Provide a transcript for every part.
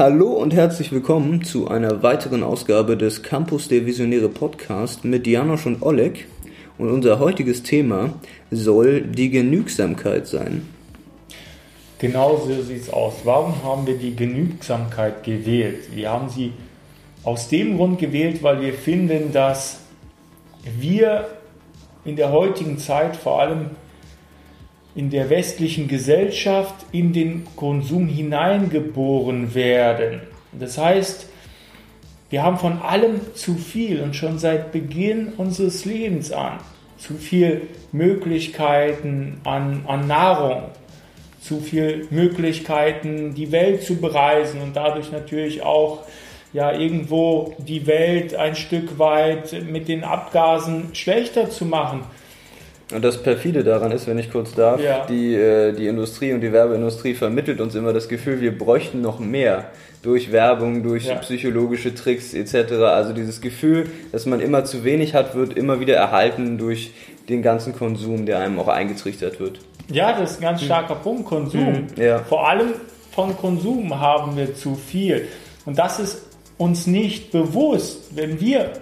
Hallo und herzlich willkommen zu einer weiteren Ausgabe des Campus der Visionäre Podcast mit Janosch und Oleg. Und unser heutiges Thema soll die Genügsamkeit sein. Genau so sieht es aus. Warum haben wir die Genügsamkeit gewählt? Wir haben sie aus dem Grund gewählt, weil wir finden, dass wir in der heutigen Zeit vor allem in der westlichen Gesellschaft in den Konsum hineingeboren werden. Das heißt, wir haben von allem zu viel und schon seit Beginn unseres Lebens an zu viel Möglichkeiten an, an Nahrung, zu viel Möglichkeiten, die Welt zu bereisen und dadurch natürlich auch ja irgendwo die Welt ein Stück weit mit den Abgasen schlechter zu machen. Und das perfide daran ist, wenn ich kurz darf, ja. die, äh, die Industrie und die Werbeindustrie vermittelt uns immer das Gefühl, wir bräuchten noch mehr durch Werbung, durch ja. psychologische Tricks etc. Also dieses Gefühl, dass man immer zu wenig hat, wird immer wieder erhalten durch den ganzen Konsum, der einem auch eingetrichtert wird. Ja, das ist ein ganz hm. starker mhm. Punkt, Konsum. Mhm. Ja. Vor allem von Konsum haben wir zu viel. Und das ist uns nicht bewusst, wenn wir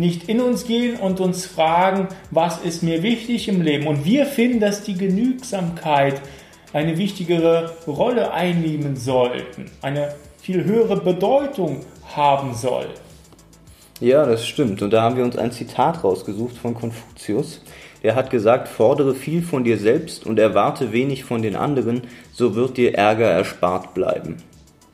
nicht in uns gehen und uns fragen, was ist mir wichtig im Leben. Und wir finden, dass die Genügsamkeit eine wichtigere Rolle einnehmen sollten, eine viel höhere Bedeutung haben soll. Ja, das stimmt. Und da haben wir uns ein Zitat rausgesucht von Konfuzius. Er hat gesagt, fordere viel von dir selbst und erwarte wenig von den anderen, so wird dir Ärger erspart bleiben.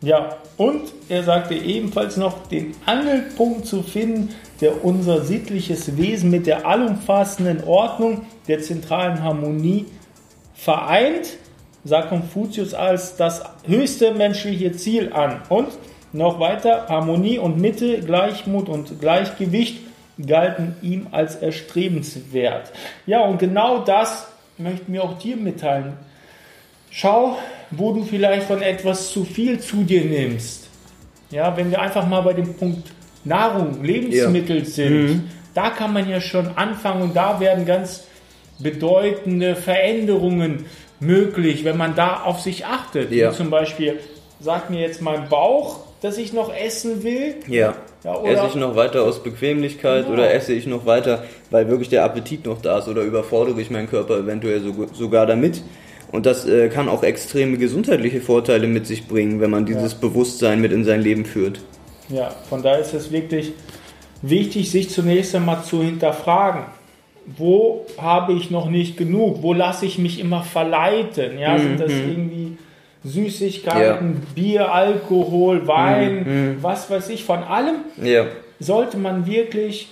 Ja, und er sagte ebenfalls noch, den Angelpunkt zu finden, der unser sittliches Wesen mit der allumfassenden Ordnung der zentralen Harmonie vereint, sagt Konfuzius als das höchste menschliche Ziel an. Und noch weiter, Harmonie und Mitte, Gleichmut und Gleichgewicht galten ihm als erstrebenswert. Ja, und genau das möchten wir auch dir mitteilen. Schau, wo du vielleicht von etwas zu viel zu dir nimmst. Ja, wenn wir einfach mal bei dem Punkt Nahrung, Lebensmittel ja. sind, mhm. da kann man ja schon anfangen und da werden ganz bedeutende Veränderungen möglich, wenn man da auf sich achtet. Ja. Zum Beispiel sagt mir jetzt mein Bauch, dass ich noch essen will. Ja. ja esse ich noch weiter aus Bequemlichkeit genau. oder esse ich noch weiter, weil wirklich der Appetit noch da ist oder überfordere ich meinen Körper eventuell sogar damit. Und das äh, kann auch extreme gesundheitliche Vorteile mit sich bringen, wenn man dieses ja. Bewusstsein mit in sein Leben führt. Ja, von daher ist es wirklich wichtig, sich zunächst einmal zu hinterfragen. Wo habe ich noch nicht genug? Wo lasse ich mich immer verleiten? Ja, mhm. sind das mhm. irgendwie Süßigkeiten, ja. Bier, Alkohol, Wein, mhm, mhm. was weiß ich, von allem? Ja. Sollte man wirklich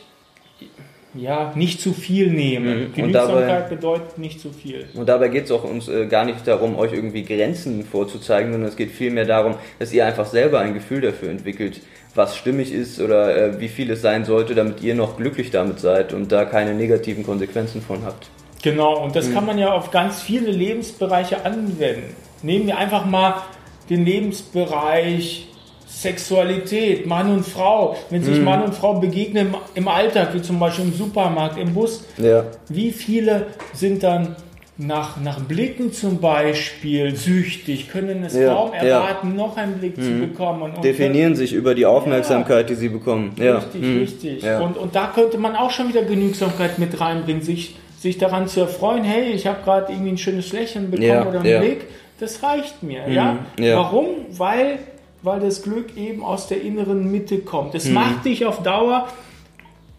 ja, nicht zu viel nehmen. Mhm. Genügsamkeit bedeutet nicht zu viel. Und dabei geht es auch uns äh, gar nicht darum, euch irgendwie Grenzen vorzuzeigen, sondern es geht vielmehr darum, dass ihr einfach selber ein Gefühl dafür entwickelt, was stimmig ist oder äh, wie viel es sein sollte, damit ihr noch glücklich damit seid und da keine negativen Konsequenzen von habt. Genau, und das mhm. kann man ja auf ganz viele Lebensbereiche anwenden. Nehmen wir einfach mal den Lebensbereich Sexualität, Mann und Frau, wenn sich mhm. Mann und Frau begegnen im Alltag, wie zum Beispiel im Supermarkt, im Bus, ja. wie viele sind dann nach, nach Blicken zum Beispiel süchtig, können es ja, kaum erwarten, ja. noch einen Blick mhm. zu bekommen. Und, und Definieren sich über die Aufmerksamkeit, die sie bekommen. Ja. Richtig, mhm. richtig. Und, und da könnte man auch schon wieder Genügsamkeit mit reinbringen, sich, sich daran zu erfreuen, hey, ich habe gerade irgendwie ein schönes Lächeln bekommen oder einen Blick, das reicht mir. Ja? Mhm. Warum? Weil weil das Glück eben aus der inneren Mitte kommt. Es mhm. macht dich auf Dauer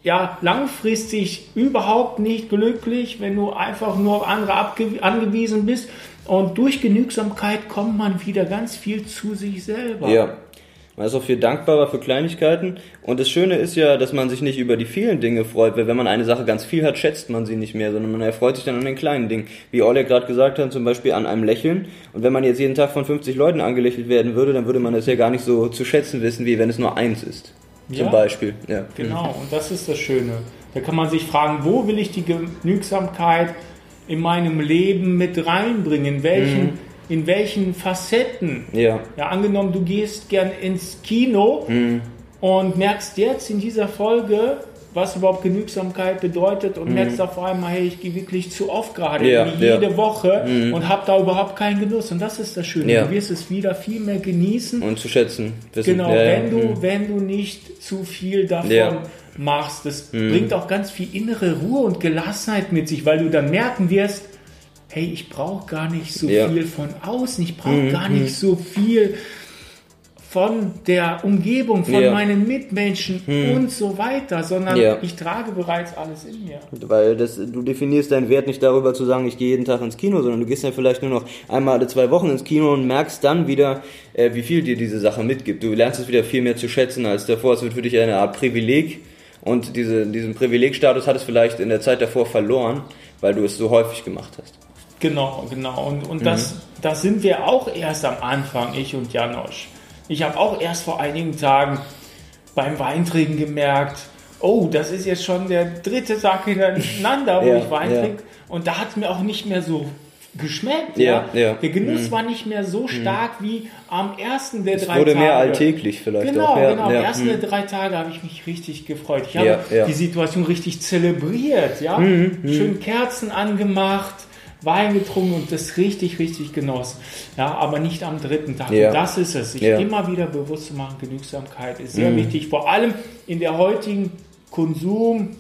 ja langfristig überhaupt nicht glücklich, wenn du einfach nur auf andere angewiesen bist. Und durch Genügsamkeit kommt man wieder ganz viel zu sich selber. Ja, man ist auch viel dankbarer für Kleinigkeiten. Und das Schöne ist ja, dass man sich nicht über die vielen Dinge freut, weil wenn man eine Sache ganz viel hat, schätzt man sie nicht mehr, sondern man erfreut sich dann an den kleinen Dingen. Wie Oleg gerade gesagt hat, zum Beispiel an einem Lächeln. Und wenn man jetzt jeden Tag von 50 Leuten angelächelt werden würde, dann würde man das ja gar nicht so zu schätzen wissen, wie wenn es nur eins ist. Zum ja, Beispiel. Ja. Genau, und das ist das Schöne. Da kann man sich fragen, wo will ich die Genügsamkeit in meinem Leben mit reinbringen? Welchen mhm in welchen Facetten. Ja. Ja, angenommen, du gehst gern ins Kino mhm. und merkst jetzt in dieser Folge, was überhaupt Genügsamkeit bedeutet und merkst auf einmal, hey, ich gehe wirklich zu oft gerade, Ja, jede ja. Woche und habe da überhaupt keinen Genuss. Und das ist das Schöne. Ja. Du wirst es wieder viel mehr genießen. Und zu schätzen. Wissen. Genau, wenn du, Mhm. wenn du nicht zu viel davon. Mhm. machst. Das bringt auch ganz viel innere Ruhe und Gelassenheit mit sich, weil du dann merken wirst, hey, ich brauche gar nicht so Ja. Mhm. viel von außen, ich brauche gar nicht so viel von der Umgebung, von Ja. meinen Mitmenschen und so weiter, sondern Ja. ich trage bereits alles in mir. Weil das, du definierst deinen Wert nicht darüber zu sagen, ich gehe jeden Tag ins Kino, sondern du gehst dann vielleicht nur noch einmal alle zwei Wochen ins Kino und merkst dann wieder, äh, wie viel dir diese Sache mitgibt. Du lernst es wieder viel mehr zu schätzen als davor. Es wird für dich eine Art Privileg und diese, diesen Privilegstatus hat es vielleicht in der Zeit davor verloren, weil du es so häufig gemacht hast. Genau, genau. Und, und Mhm. das, das sind wir auch erst am Anfang, ich und Janosch. Ich habe auch erst vor einigen Tagen beim Weintrinken gemerkt, oh, das ist jetzt schon der dritte Tag hintereinander, wo Ja, ich Wein ja. trinke. Und da hat es mir auch nicht mehr so geschmeckt. Ja, ja. Mhm. Der Genuss war nicht mehr so stark wie am ersten der Es drei wurde Tage. mehr alltäglich vielleicht Genau, auch. Ja, genau. Am ja, ersten hm. der drei Tage habe ich mich richtig gefreut. Ich habe die Situation richtig zelebriert, ja. Mhm, Schön Kerzen angemacht, Wein getrunken und das richtig, richtig genossen. Ja, aber nicht am dritten Tag. Ja. Und das ist es. Sich Ja. immer wieder bewusst zu machen, Genügsamkeit ist sehr wichtig. Vor allem in der heutigen Konsum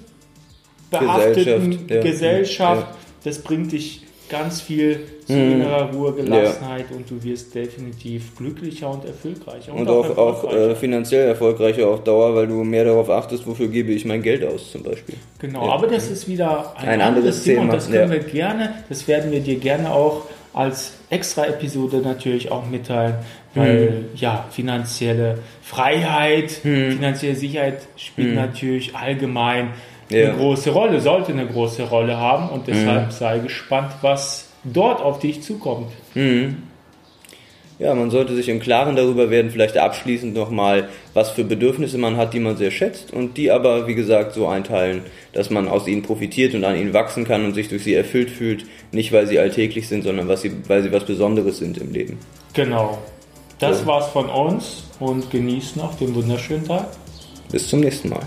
behafteten Gesellschaft. Gesellschaft. Das bringt dich ganz viel zu innerer Ruhe, Gelassenheit und du wirst definitiv glücklicher und erfolgreicher. Und auch, auch erfolgreicher. äh, finanziell erfolgreicher auf Dauer, weil du mehr darauf achtest, wofür gebe ich mein Geld aus zum Beispiel. Genau, Ja. aber das ist wieder ein, Ein anderes anderes Thema und Thema, das können ja. wir gerne, das werden wir dir gerne auch als Extra-Episode natürlich auch mitteilen, weil Mhm. ja, finanzielle Freiheit, finanzielle Sicherheit spielt Mhm. natürlich allgemein Ja. eine große Rolle, sollte eine große Rolle haben und Mhm. deshalb sei gespannt, was dort auf dich zukommt. Ja, man sollte sich im Klaren darüber werden, vielleicht abschließend nochmal, was für Bedürfnisse man hat, die man sehr schätzt und die aber, wie gesagt, so einteilen, dass man aus ihnen profitiert und an ihnen wachsen kann und sich durch sie erfüllt fühlt, nicht weil sie alltäglich sind, sondern sie, weil sie was Besonderes sind im Leben. Genau. Das So. war's von uns und genießt noch den wunderschönen Tag. Bis zum nächsten Mal.